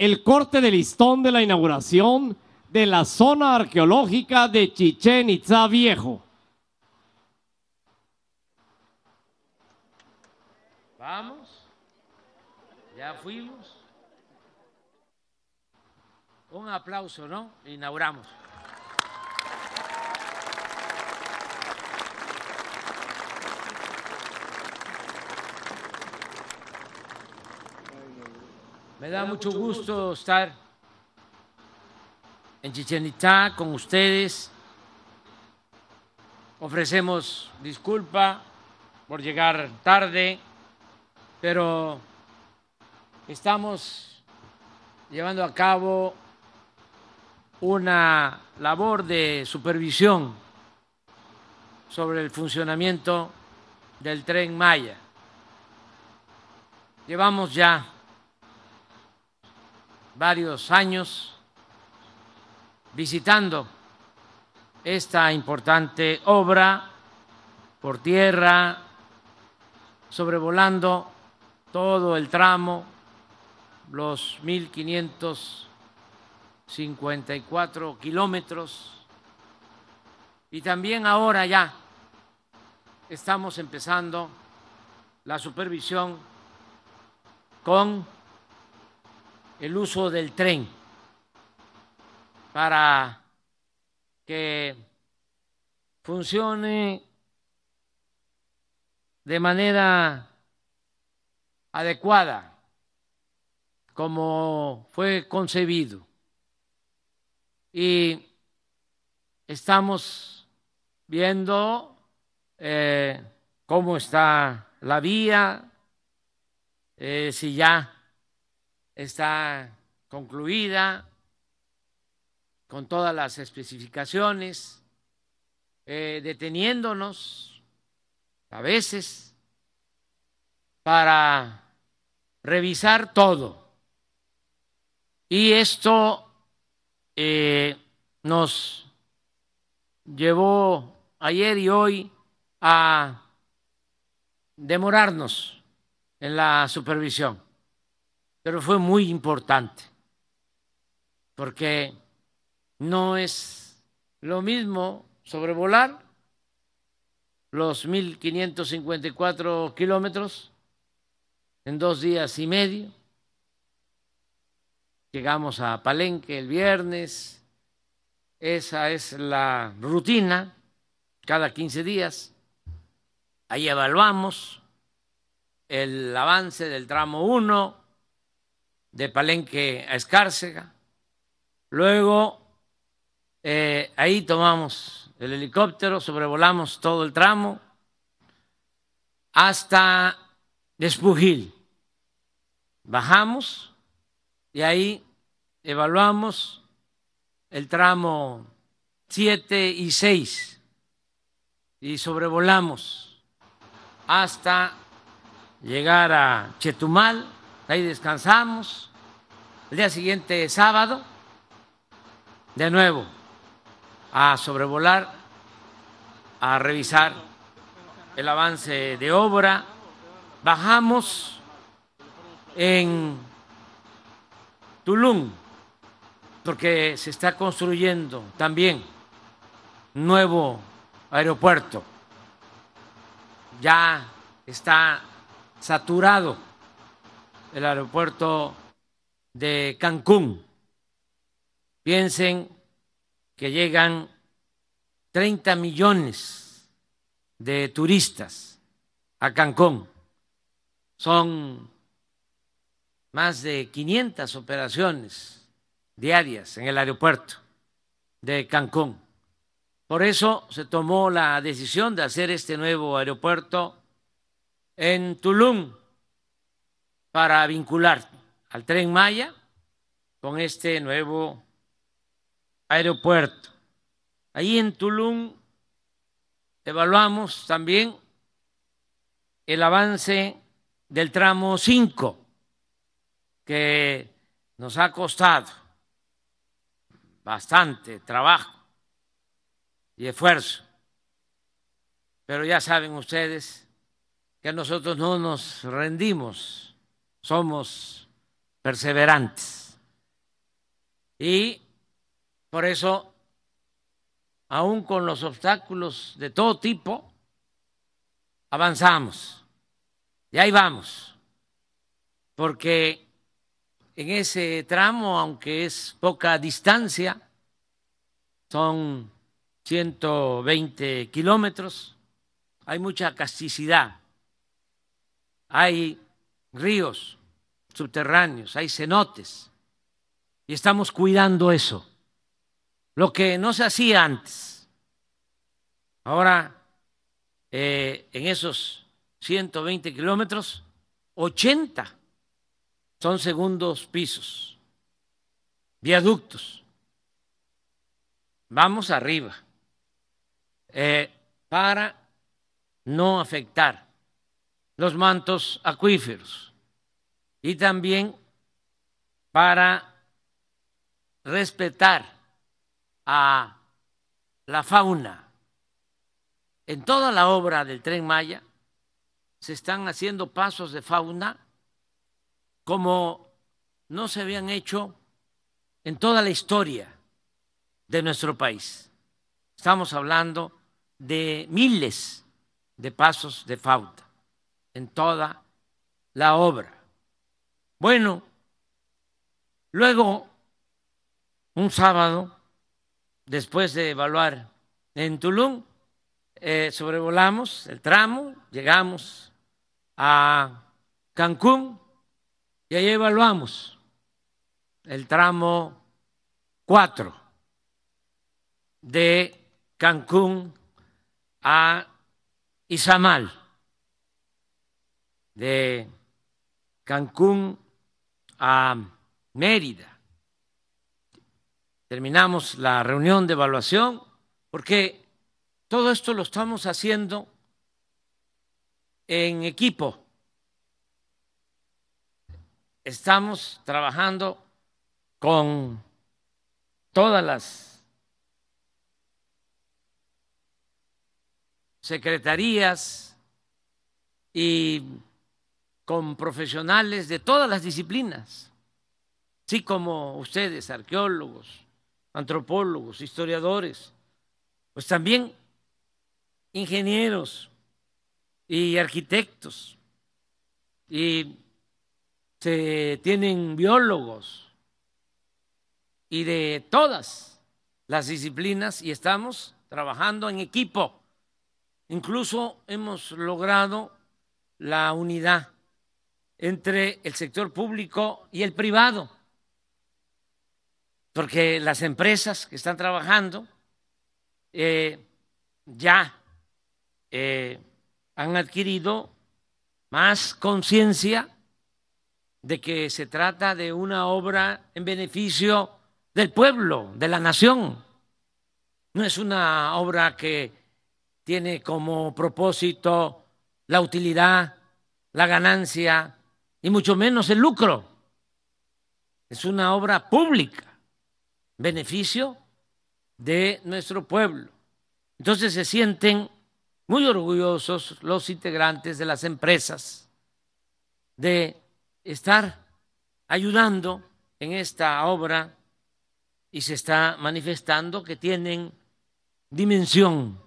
el corte de listón de la inauguración de la zona arqueológica de Chichen Itza Viejo. Vamos, ya fuimos. Un aplauso, ¿no? Inauguramos. Me da mucho gusto estar en Chichen Itza con ustedes. Ofrecemos disculpa por llegar tarde, pero estamos llevando a cabo una labor de supervisión sobre el funcionamiento del tren Maya. Llevamos ya varios años visitando esta importante obra por tierra, sobrevolando todo el tramo, los 1.554 kilómetros, y también ahora ya estamos empezando la supervisión con el uso del tren para que funcione de manera adecuada como fue concebido. Y estamos viendo eh, cómo está la vía, eh, si ya está concluida con todas las especificaciones, eh, deteniéndonos a veces para revisar todo. Y esto eh, nos llevó ayer y hoy a demorarnos en la supervisión pero fue muy importante, porque no es lo mismo sobrevolar los 1.554 kilómetros en dos días y medio. Llegamos a Palenque el viernes, esa es la rutina, cada 15 días. Ahí evaluamos el avance del tramo 1, de Palenque a Escárcega. Luego, eh, ahí tomamos el helicóptero, sobrevolamos todo el tramo hasta Despujil. Bajamos y ahí evaluamos el tramo 7 y 6 y sobrevolamos hasta llegar a Chetumal ahí descansamos. El día siguiente, sábado, de nuevo a sobrevolar, a revisar el avance de obra. Bajamos en Tulum, porque se está construyendo también nuevo aeropuerto. Ya está saturado el aeropuerto de Cancún. Piensen que llegan 30 millones de turistas a Cancún. Son más de 500 operaciones diarias en el aeropuerto de Cancún. Por eso se tomó la decisión de hacer este nuevo aeropuerto en Tulum, para vincular al tren Maya con este nuevo aeropuerto. Ahí en Tulum evaluamos también el avance del tramo 5, que nos ha costado bastante trabajo y esfuerzo. Pero ya saben ustedes que nosotros no nos rendimos somos perseverantes Y por eso, aún con los obstáculos de todo tipo, avanzamos. Y ahí vamos. Porque en ese tramo, aunque es poca distancia, son 120 kilómetros, hay mucha casticidad, hay ríos subterráneos, hay cenotes, y estamos cuidando eso, lo que no se hacía antes. Ahora, eh, en esos 120 kilómetros, 80 son segundos pisos, viaductos. Vamos arriba eh, para no afectar los mantos acuíferos y también para respetar a la fauna. En toda la obra del tren Maya se están haciendo pasos de fauna como no se habían hecho en toda la historia de nuestro país. Estamos hablando de miles de pasos de fauna en toda la obra. Bueno, luego, un sábado, después de evaluar en Tulum, eh, sobrevolamos el tramo, llegamos a Cancún y ahí evaluamos el tramo 4 de Cancún a Izamal, de Cancún a Mérida. Terminamos la reunión de evaluación porque todo esto lo estamos haciendo en equipo estamos trabajando con todas las secretarías y con profesionales de todas las disciplinas, así como ustedes, arqueólogos, antropólogos, historiadores, pues también ingenieros y arquitectos. Y se tienen biólogos. Y de todas las disciplinas y estamos trabajando en equipo. Incluso hemos logrado la unidad entre el sector público y el privado, porque las empresas que están trabajando eh, ya eh, han adquirido más conciencia de que se trata de una obra en beneficio del pueblo, de la nación. No es una obra que tiene como propósito la utilidad, la ganancia y mucho menos el lucro. Es una obra pública, beneficio de nuestro pueblo. Entonces se sienten muy orgullosos los integrantes de las empresas de estar ayudando en esta obra y se está manifestando que tienen dimensión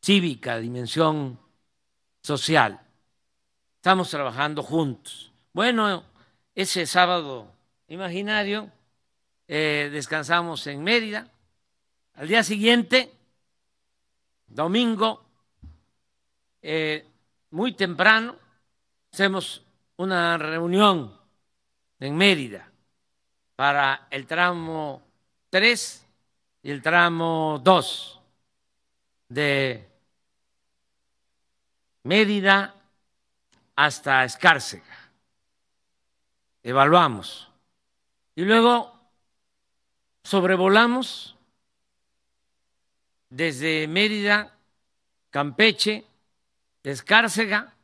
cívica, dimensión social. Estamos trabajando juntos. Bueno, ese sábado imaginario eh, descansamos en Mérida. Al día siguiente, domingo, eh, muy temprano, hacemos una reunión en Mérida para el tramo 3 y el tramo 2 de Mérida hasta Escárcega. Evaluamos. Y luego sobrevolamos desde Mérida, Campeche, Escárcega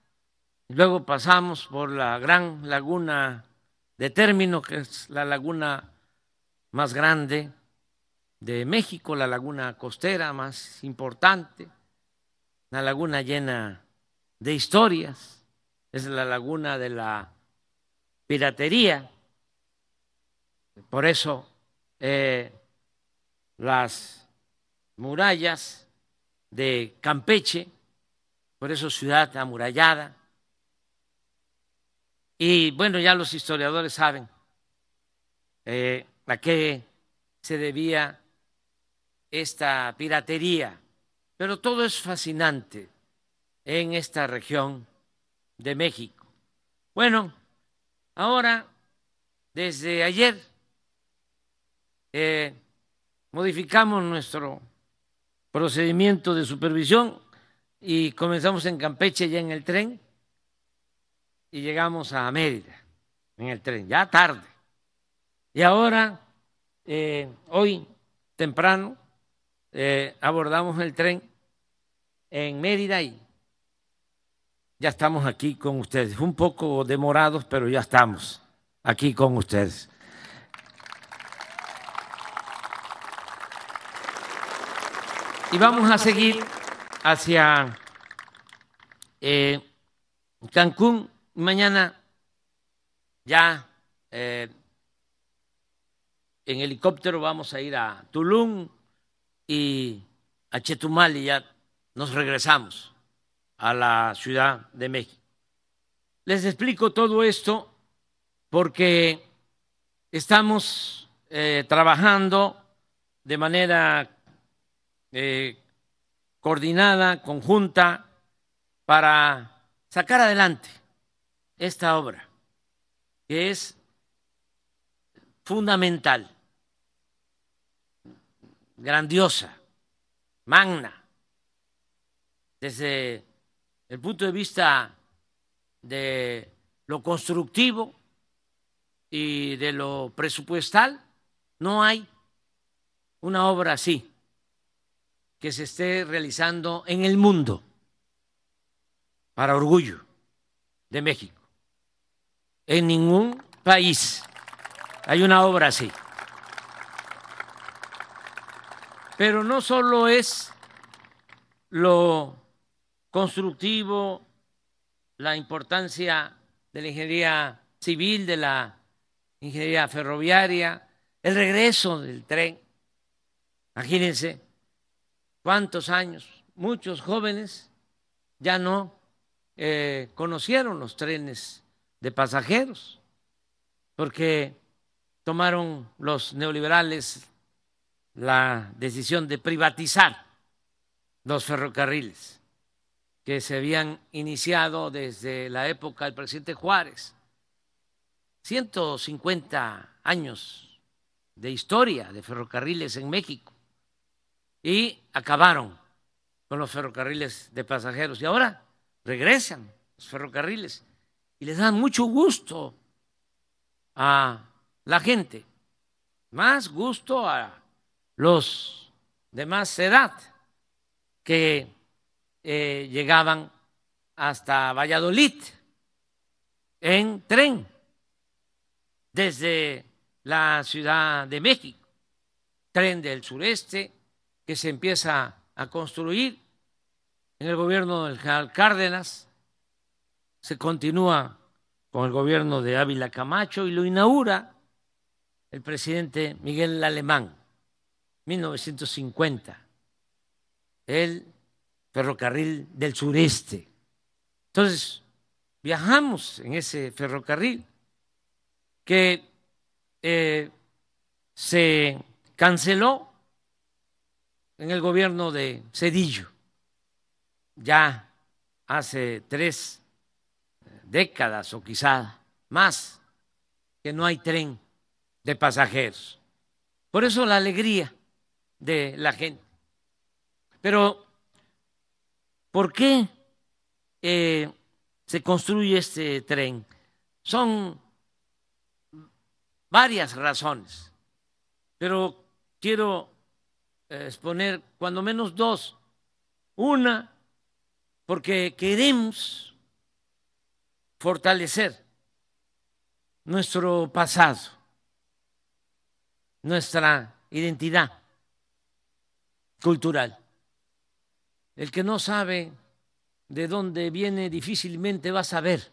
Luego pasamos por la gran laguna de término, que es la laguna más grande de México, la laguna costera más importante, la laguna llena de historias, es la laguna de la piratería. Por eso eh, las murallas de Campeche, por eso ciudad amurallada. Y bueno, ya los historiadores saben eh, a qué se debía esta piratería, pero todo es fascinante en esta región de México. Bueno, ahora, desde ayer, eh, modificamos nuestro procedimiento de supervisión y comenzamos en Campeche ya en el tren y llegamos a Mérida en el tren, ya tarde. Y ahora, eh, hoy temprano, eh, abordamos el tren en Mérida y ya estamos aquí con ustedes. Un poco demorados, pero ya estamos aquí con ustedes. Y vamos a seguir hacia eh, Cancún. Mañana ya eh, en helicóptero vamos a ir a Tulum y a Chetumal y ya nos regresamos a la Ciudad de México. Les explico todo esto porque estamos eh, trabajando de manera eh, coordinada, conjunta, para sacar adelante esta obra, que es fundamental, grandiosa, magna, desde el punto de vista de lo constructivo y de lo presupuestal, no hay una obra así que se esté realizando en el mundo para orgullo de México. En ningún país hay una obra así. Pero no solo es lo constructivo, la importancia de la ingeniería civil, de la ingeniería ferroviaria, el regreso del tren. Imagínense, cuántos años, muchos jóvenes ya no eh, conocieron los trenes de pasajeros, porque tomaron los neoliberales la decisión de privatizar los ferrocarriles que se habían iniciado desde la época del presidente Juárez. 150 años de historia de ferrocarriles en México y acabaron con los ferrocarriles de pasajeros. Y ahora regresan los ferrocarriles y les dan mucho gusto a la gente, más gusto a los de más edad que eh, llegaban hasta Valladolid en tren desde la Ciudad de México, tren del sureste, que se empieza a construir en el gobierno del general Cárdenas, se continúa con el gobierno de Ávila Camacho y lo inaugura el presidente Miguel Alemán, 1950, el ferrocarril del sureste. Entonces, viajamos en ese ferrocarril que eh, se canceló en el gobierno de Cedillo, ya hace tres décadas o quizá más, que no hay tren de pasajeros. Por eso la alegría de la gente. Pero, ¿por qué eh, se construye este tren? Son varias razones, pero quiero exponer cuando menos dos. Una, porque queremos fortalecer nuestro pasado, nuestra identidad cultural. El que no sabe de dónde viene difícilmente va a saber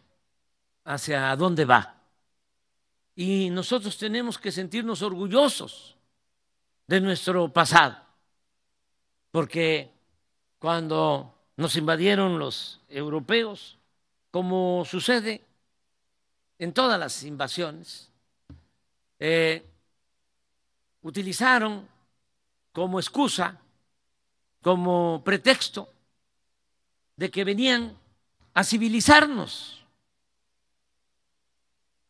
hacia dónde va. Y nosotros tenemos que sentirnos orgullosos de nuestro pasado, porque cuando nos invadieron los europeos, como sucede en todas las invasiones, eh, utilizaron como excusa, como pretexto de que venían a civilizarnos,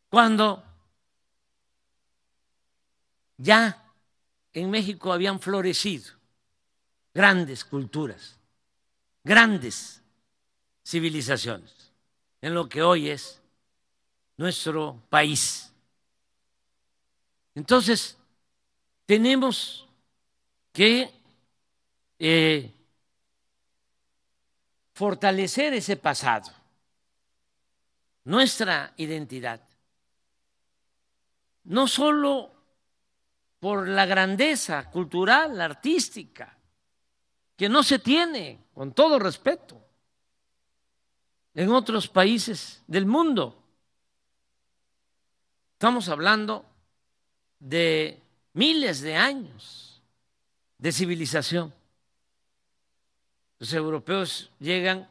cuando ya en México habían florecido grandes culturas, grandes civilizaciones, en lo que hoy es nuestro país. Entonces, tenemos que eh, fortalecer ese pasado, nuestra identidad, no solo por la grandeza cultural, artística, que no se tiene, con todo respeto, en otros países del mundo. Estamos hablando de miles de años de civilización. Los europeos llegan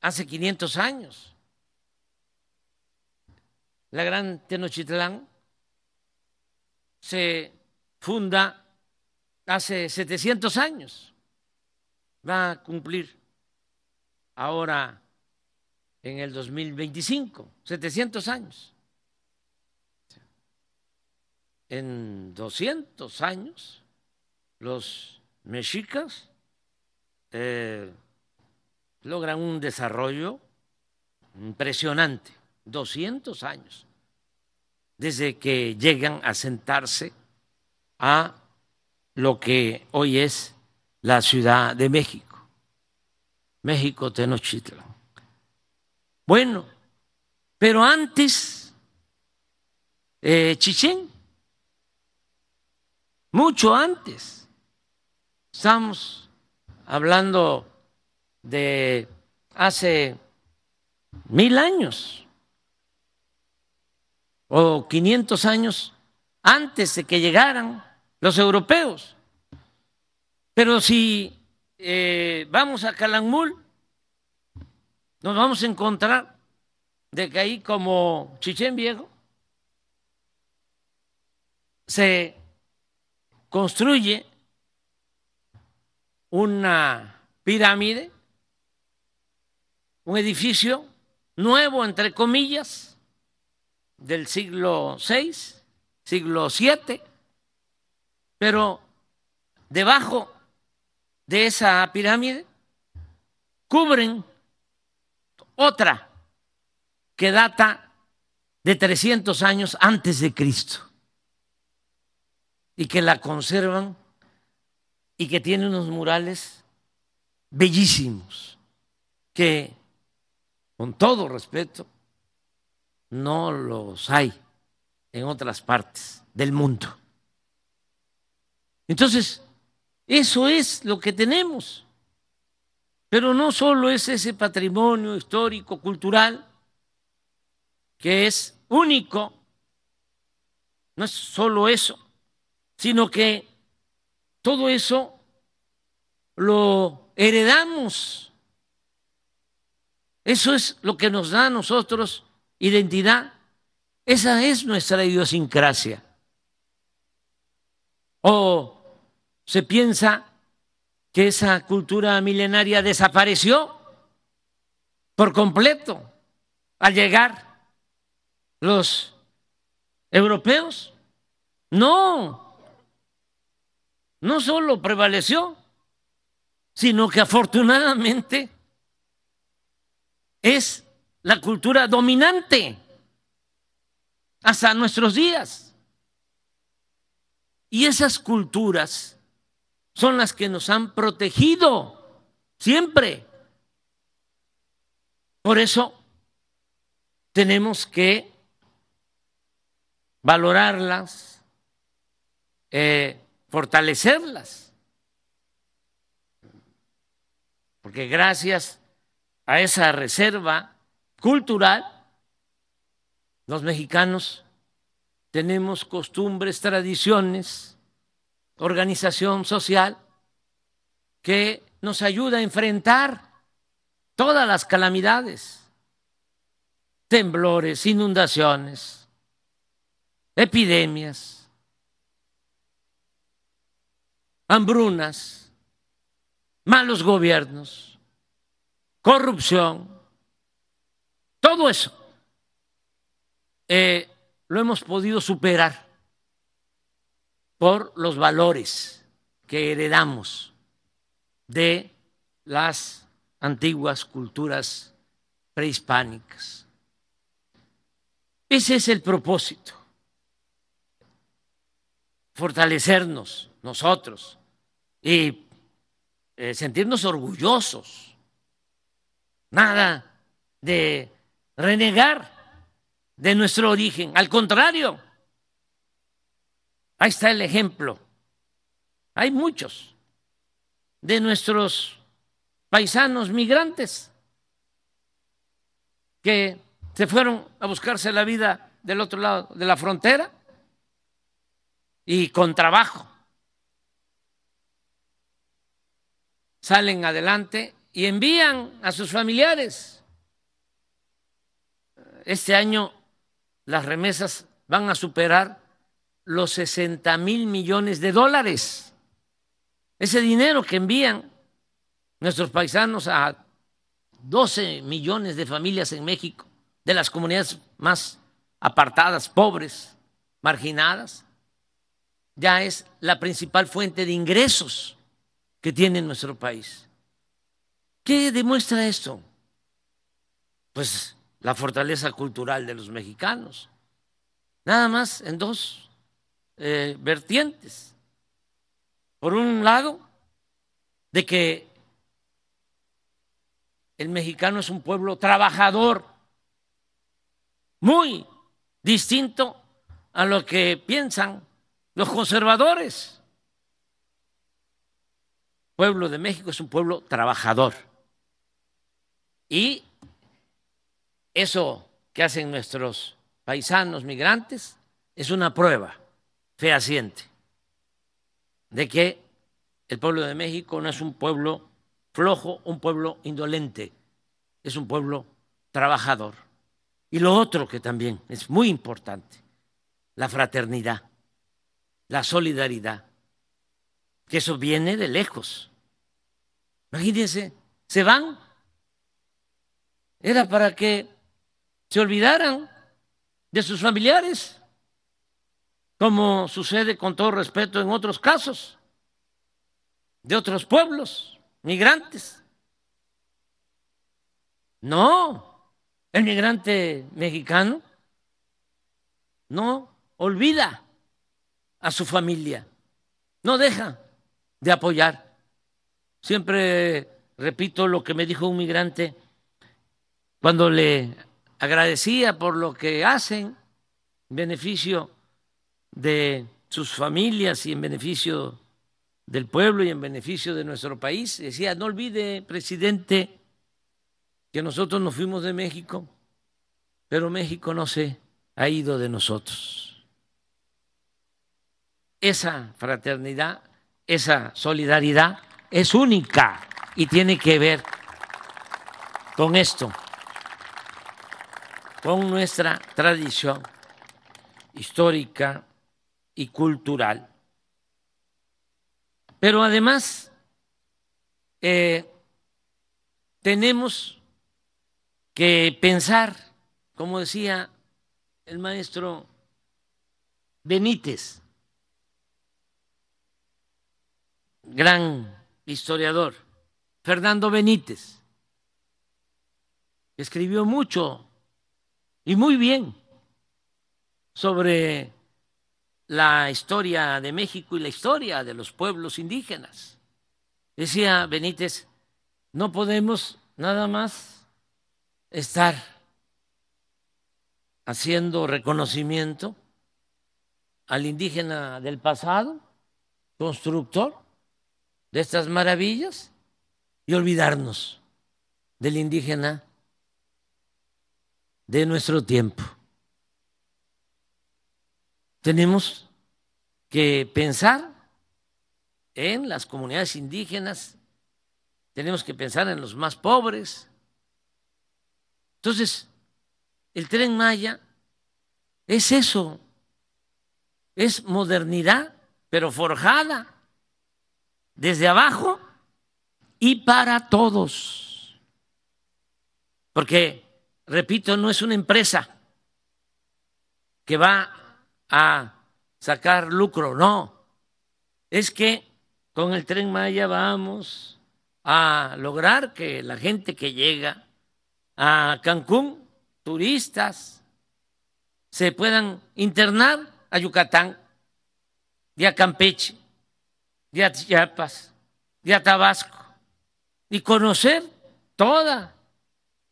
hace 500 años. La gran Tenochtitlán se funda hace 700 años. Va a cumplir ahora en el 2025, 700 años. En 200 años, los mexicas eh, logran un desarrollo impresionante, 200 años, desde que llegan a sentarse a lo que hoy es la Ciudad de México, México Tenochtitlan. Bueno, pero antes, eh, Chichén, mucho antes, estamos hablando de hace mil años o 500 años antes de que llegaran los europeos. Pero si eh, vamos a Calakmul, nos vamos a encontrar de que ahí como Chichén Viejo se construye una pirámide, un edificio nuevo, entre comillas, del siglo VI, siglo VII, pero debajo de esa pirámide cubren otra que data de 300 años antes de Cristo y que la conservan y que tiene unos murales bellísimos que, con todo respeto, no los hay en otras partes del mundo. Entonces, eso es lo que tenemos. Pero no solo es ese patrimonio histórico, cultural, que es único, no es solo eso, sino que todo eso lo heredamos. Eso es lo que nos da a nosotros identidad. Esa es nuestra idiosincrasia. O se piensa que esa cultura milenaria desapareció por completo al llegar los europeos. No, no solo prevaleció, sino que afortunadamente es la cultura dominante hasta nuestros días. Y esas culturas son las que nos han protegido siempre. Por eso tenemos que valorarlas, eh, fortalecerlas. Porque gracias a esa reserva cultural, los mexicanos tenemos costumbres, tradiciones organización social que nos ayuda a enfrentar todas las calamidades, temblores, inundaciones, epidemias, hambrunas, malos gobiernos, corrupción, todo eso eh, lo hemos podido superar por los valores que heredamos de las antiguas culturas prehispánicas. Ese es el propósito, fortalecernos nosotros. Y eh, sentirnos orgullosos, nada de renegar de nuestro origen, al contrario, ahí está el ejemplo, hay muchos de nuestros paisanos migrantes que se fueron a buscarse la vida del otro lado de la frontera y con trabajo salen adelante y envían a sus familiares. Este año las remesas van a superar los 60 mil millones de dólares. Ese dinero que envían nuestros paisanos a 12 millones de familias en México, de las comunidades más apartadas, pobres, marginadas, ya es la principal fuente de ingresos que tiene nuestro país. ¿Qué demuestra esto? Pues la fortaleza cultural de los mexicanos. Nada más en dos eh, vertientes. Por un lado, de que el mexicano es un pueblo trabajador, muy distinto a lo que piensan los conservadores. Pueblo de México es un pueblo trabajador. Y eso que hacen nuestros paisanos migrantes es una prueba fehaciente de que el pueblo de México no es un pueblo flojo, un pueblo indolente, es un pueblo trabajador. Y lo otro que también es muy importante, la fraternidad, la solidaridad, que eso viene de lejos. Imagínense, se van. Era para que se olvidaran de sus familiares, como sucede con todo respeto en otros casos, de otros pueblos migrantes. No, el migrante mexicano no olvida a su familia, no deja de apoyar. Siempre repito lo que me dijo un migrante cuando le agradecía por lo que hacen en beneficio de sus familias y en beneficio del pueblo y en beneficio de nuestro país. Decía, no olvide, presidente, que nosotros nos fuimos de México, pero México no se ha ido de nosotros. Esa fraternidad, esa solidaridad es única y tiene que ver con esto, con nuestra tradición histórica y cultural. Pero además, eh, tenemos que pensar, como decía el maestro Benítez, gran historiador, Fernando Benítez, escribió mucho y muy bien sobre la historia de México y la historia de los pueblos indígenas. Decía Benítez, no podemos nada más estar haciendo reconocimiento al indígena del pasado, constructor de estas maravillas, y olvidarnos del indígena de nuestro tiempo tenemos que pensar en las comunidades indígenas, tenemos que pensar en los más pobres. Entonces, el tren Maya es eso, es modernidad, pero forjada desde abajo y para todos. Porque, repito, no es una empresa que va a sacar lucro, no. Es que con el tren Maya vamos a lograr que la gente que llega a Cancún, turistas, se puedan internar a Yucatán, y a Campeche, a Chiapas, a Tabasco, y conocer toda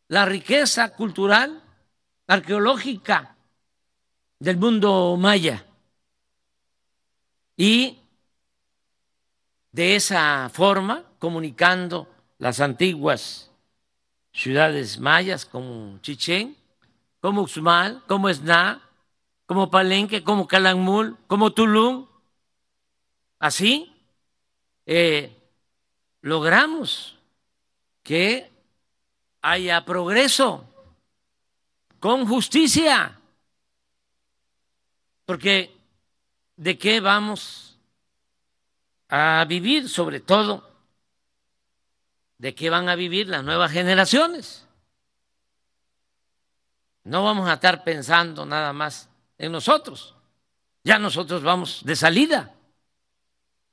la riqueza cultural, arqueológica del mundo maya. Y de esa forma, comunicando las antiguas ciudades mayas como Chichén, como Uxmal, como Esná, como Palenque, como Calakmul, como Tulum. Así eh, logramos que haya progreso con justicia. Porque ¿de qué vamos a vivir, sobre todo, de qué van a vivir las nuevas generaciones. No vamos a estar pensando nada más en nosotros. Ya nosotros vamos de salida,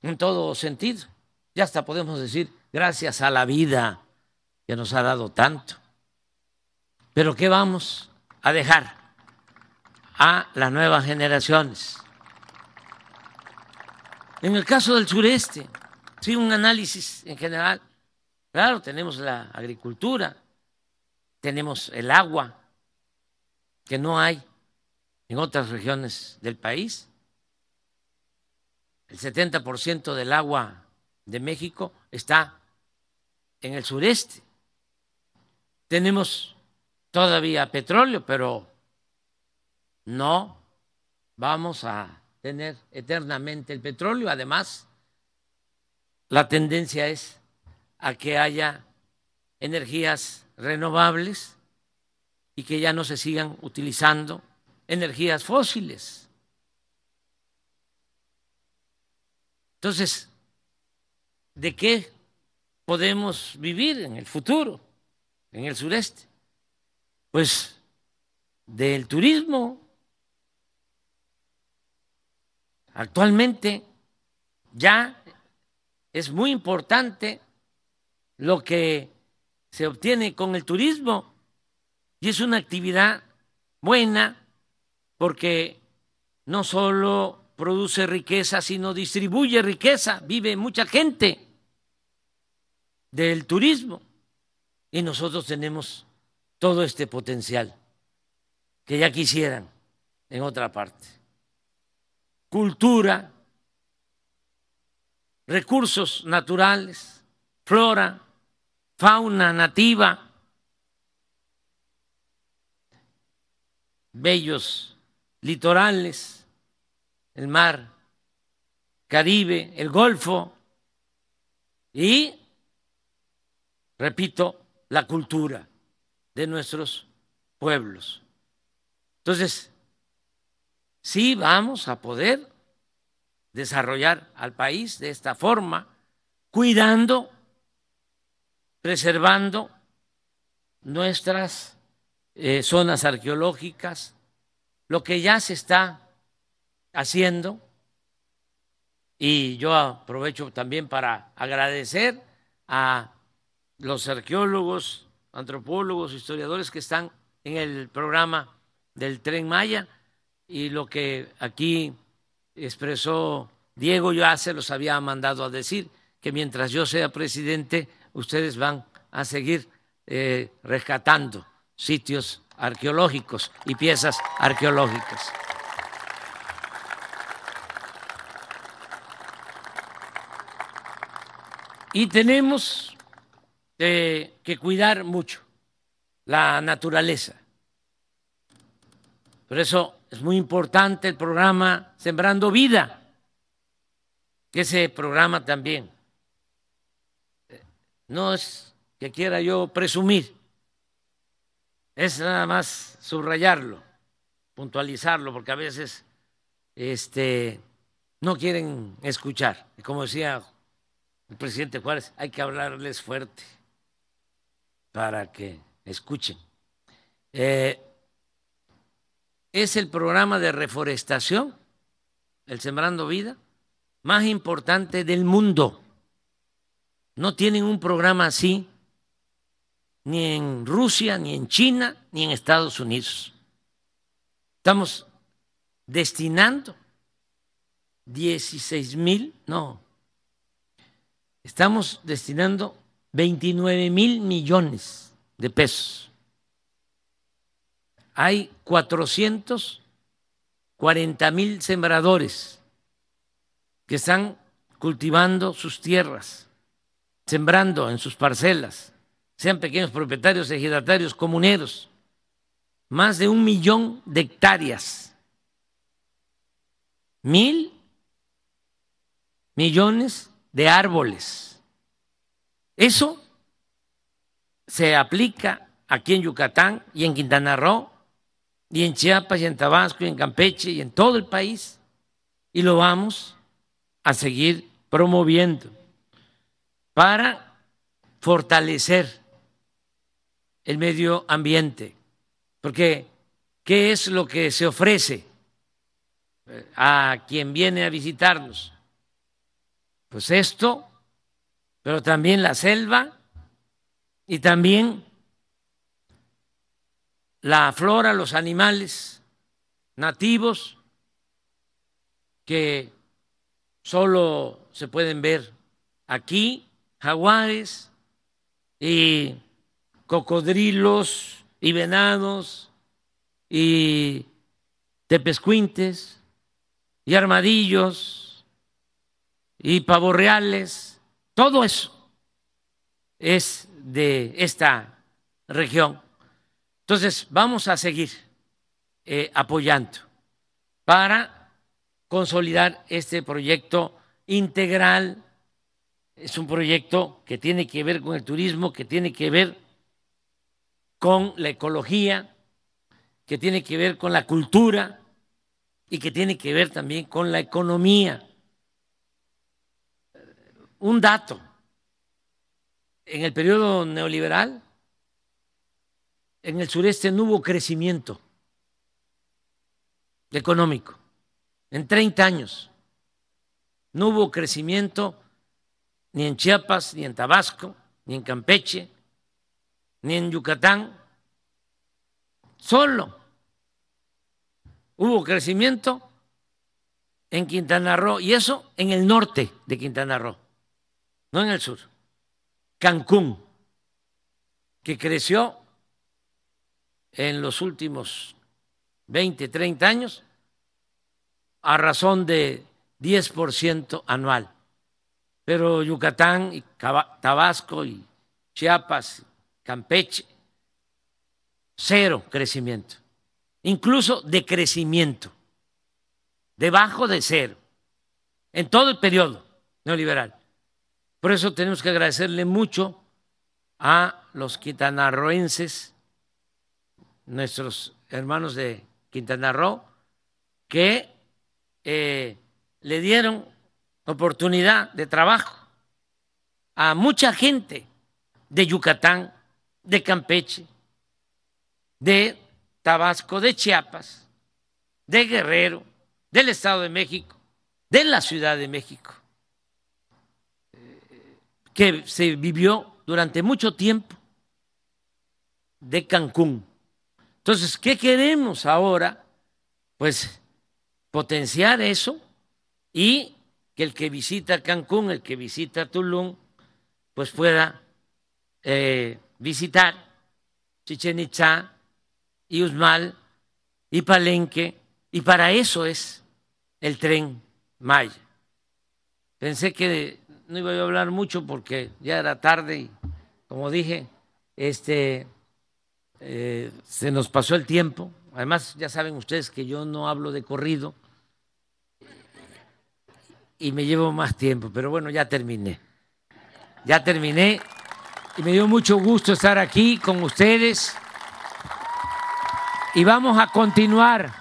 en todo sentido. Ya hasta podemos decir, gracias a la vida que nos ha dado tanto. Pero ¿qué vamos a dejar a las nuevas generaciones? En el caso del sureste, sí, un análisis en general. Claro, tenemos la agricultura, tenemos el agua, que no hay en otras regiones del país. El 70% del agua de México está en el sureste. Tenemos todavía petróleo, pero no vamos a tener eternamente el petróleo. Además, la tendencia es a que haya energías renovables y que ya no se sigan utilizando energías fósiles. Entonces, ¿de qué podemos vivir en el futuro, en el sureste? Pues del turismo, Actualmente ya es muy importante lo que se obtiene con el turismo y es una actividad buena porque no solo produce riqueza, sino distribuye riqueza, vive mucha gente del turismo. Y nosotros tenemos todo este potencial que ya quisieran en otra parte. Cultura, recursos naturales, flora, fauna nativa, bellos litorales, el mar Caribe, el Golfo y, repito, la cultura de nuestros pueblos. Entonces, sí vamos a poder desarrollar al país de esta forma, cuidando, preservando nuestras eh, zonas arqueológicas, lo que ya se está haciendo. Y yo aprovecho también para agradecer a los arqueólogos, antropólogos, historiadores que están en el programa del tren Maya y lo que aquí expresó Diego se los había mandado a decir, que mientras yo sea presidente, ustedes van a seguir eh, rescatando sitios arqueológicos y piezas arqueológicas. Y tenemos eh, que cuidar mucho la naturaleza. Por eso es muy importante el programa Sembrando Vida. ese programa también. No es que quiera yo presumir, es nada más subrayarlo, puntualizarlo, porque a veces este, no quieren escuchar. Como decía presidente Juárez, hay que hablarles fuerte para que escuchen. Eh, es el programa de reforestación, el Sembrando Vida, más importante del mundo. No tienen un programa así ni en Rusia, ni en China, ni en Estados Unidos. Estamos destinando 16 mil, no, estamos destinando 29 mil millones de pesos. Hay 440 mil sembradores que están cultivando sus tierras, sembrando en sus parcelas, sean pequeños propietarios, ejidatarios, comuneros, más de un millón de hectáreas, mil millones de árboles. Eso se aplica aquí en Yucatán y en Quintana Roo, y en Chiapas y en Tabasco y en Campeche y en todo el país, y lo vamos a seguir promoviendo para fortalecer el medio ambiente. Porque, ¿qué es lo que se ofrece a quien viene a visitarnos? Pues esto, pero también la selva y también la flora, los animales nativos que solo se pueden ver aquí, jaguares y cocodrilos y venados y tepescuintes y armadillos y pavorreales, todo eso es de esta región. Entonces, vamos a seguir eh, apoyando para consolidar este proyecto integral. Es un proyecto que tiene que ver con el turismo, que tiene que ver con la ecología, que tiene que ver con la cultura y que tiene que ver también con la economía. Un dato, en el periodo neoliberal, en el sureste no hubo crecimiento económico en 30 años. No hubo crecimiento ni en Chiapas, ni en Tabasco, ni en Campeche, ni en Yucatán. Solo hubo crecimiento en Quintana Roo, y eso en el norte de Quintana Roo, no en el sur. Cancún, que creció en los últimos 20, 30 años a razón de 10% anual. Pero Yucatán y Tabasco y Chiapas, Campeche, cero crecimiento, incluso decrecimiento, debajo de cero, en todo el periodo neoliberal. Por eso tenemos que agradecerle mucho a los quintanarroenses, nuestros hermanos de Quintana Roo, que eh, le dieron oportunidad de trabajo a mucha gente de Yucatán, de Campeche, de Tabasco, de Chiapas, de Guerrero, del Estado de México, de la Ciudad de México, que se vivió durante mucho tiempo de Cancún. Entonces, ¿qué queremos ahora? Pues potenciar eso y que el que visita Cancún, el que visita Tulum, pues pueda eh, visitar Chichen Itza y Uzmal y Palenque, y para eso es el tren Maya. Pensé que no iba a hablar mucho porque ya era tarde y, como dije, este, eh, se nos pasó el tiempo. Además, ya saben ustedes que yo no hablo de corrido y me llevo más tiempo, pero bueno, ya terminé. Ya terminé y me dio mucho gusto estar aquí con ustedes y vamos a continuar,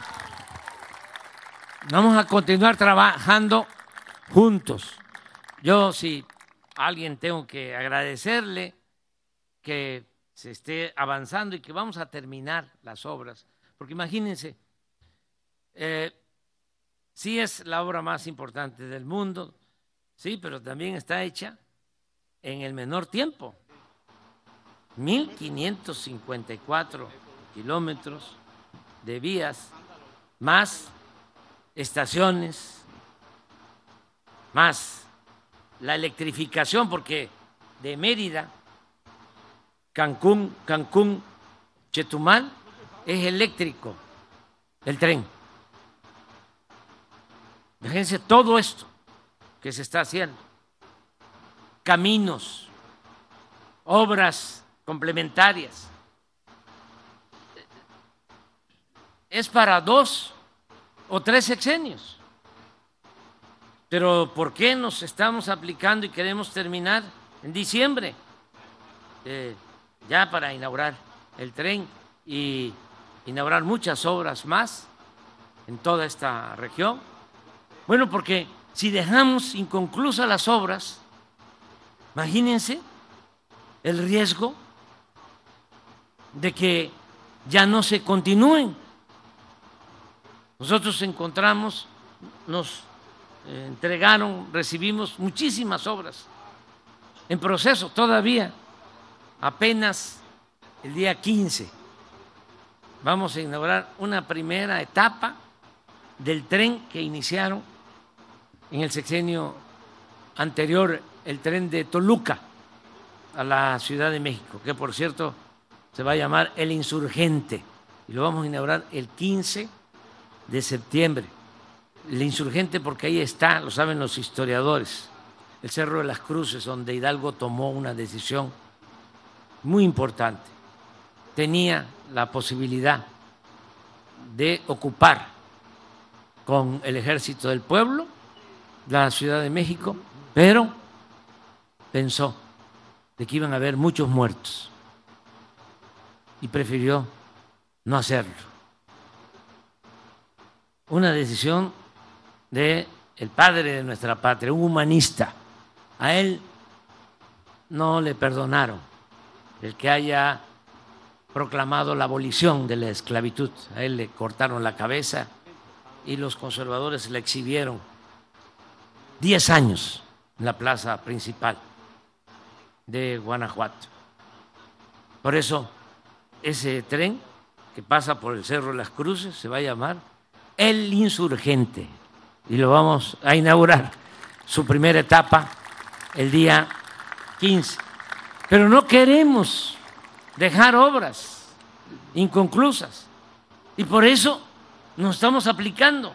vamos a continuar trabajando juntos. Yo si a alguien tengo que agradecerle que se esté avanzando y que vamos a terminar las obras, porque imagínense, eh, sí es la obra más importante del mundo, sí, pero también está hecha en el menor tiempo. 1.554 kilómetros de vías, más estaciones, más la electrificación, porque de Mérida, Cancún, Cancún, Chetumal, es eléctrico el tren. Fíjense todo esto que se está haciendo. Caminos, obras complementarias. Es para dos o tres sexenios. Pero ¿por qué nos estamos aplicando y queremos terminar en diciembre? Eh, ya para inaugurar el tren y inaugurar muchas obras más en toda esta región. Bueno, porque si dejamos inconclusas las obras, imagínense el riesgo de que ya no se continúen. Nosotros encontramos, nos entregaron, recibimos muchísimas obras en proceso todavía, apenas el día 15. Vamos a inaugurar una primera etapa del tren que iniciaron en el sexenio anterior, el tren de Toluca a la Ciudad de México, que por cierto se va a llamar El Insurgente y lo vamos a inaugurar el 15 de septiembre. El Insurgente porque ahí está, lo saben los historiadores, el Cerro de las Cruces, donde Hidalgo tomó una decisión muy importante. Tenía la posibilidad de ocupar con el ejército del pueblo la Ciudad de México, pero pensó de que iban a haber muchos muertos y prefirió no hacerlo. Una decisión de el padre de nuestra patria, un humanista. A él no le perdonaron el que haya proclamado la abolición de la esclavitud. A él le cortaron la cabeza y los conservadores le exhibieron diez años en la plaza principal de Guanajuato. Por eso ese tren que pasa por el Cerro las Cruces se va a llamar El Insurgente y lo vamos a inaugurar su primera etapa el día 15. Pero no queremos dejar obras inconclusas y por eso nos estamos aplicando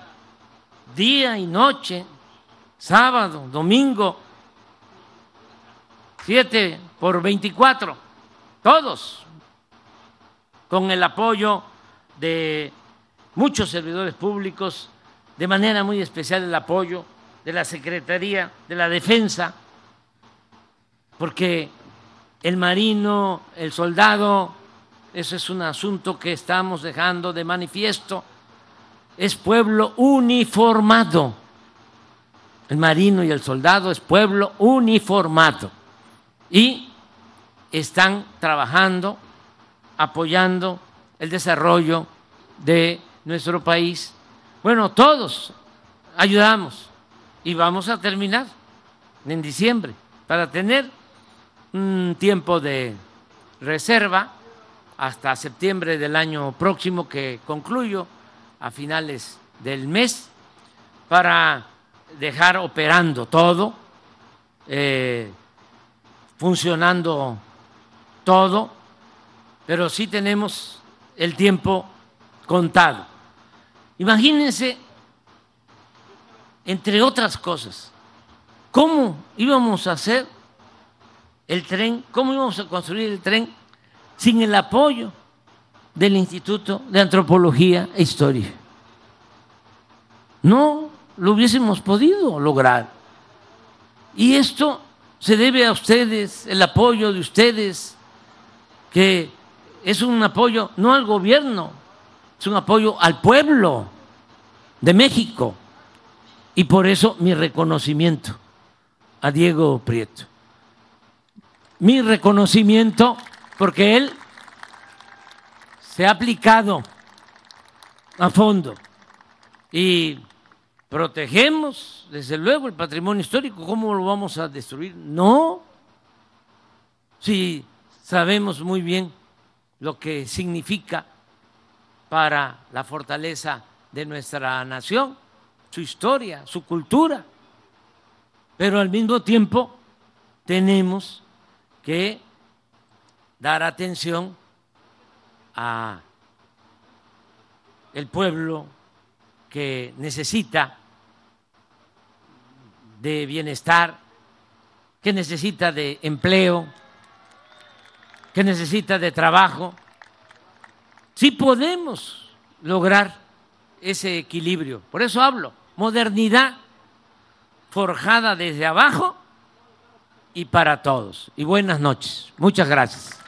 día y noche, sábado, domingo, 7 por 24, todos, con el apoyo de muchos servidores públicos, de manera muy especial el apoyo de la Secretaría de la Defensa, porque el marino, el soldado, eso es un asunto que estamos dejando de manifiesto, es pueblo uniformado. El marino y el soldado es pueblo uniformado y están trabajando, apoyando el desarrollo de nuestro país. Bueno, todos ayudamos y vamos a terminar en diciembre para tener un tiempo de reserva hasta septiembre del año próximo que concluyo a finales del mes para dejar operando todo. Eh, funcionando todo, pero sí tenemos el tiempo contado. Imagínense, entre otras cosas, cómo íbamos a hacer el tren, cómo íbamos a construir el tren sin el apoyo del Instituto de Antropología e Historia. No lo hubiésemos podido lograr. Y esto se debe a ustedes, el apoyo de ustedes, que es un apoyo no al gobierno, es un apoyo al pueblo de México. Y por eso mi reconocimiento a Diego Prieto. Mi reconocimiento porque él se ha aplicado a fondo y protegemos, desde luego, el patrimonio histórico. ¿Cómo lo vamos a destruir? No. Si sabemos muy bien lo que significa para la fortaleza de nuestra nación, su historia, su cultura, pero al mismo tiempo tenemos que dar atención a el pueblo que necesita de bienestar, que necesita de empleo, que necesita de trabajo. Sí podemos lograr ese equilibrio. Por eso hablo, modernidad forjada desde abajo y para todos. Y buenas noches. Muchas gracias.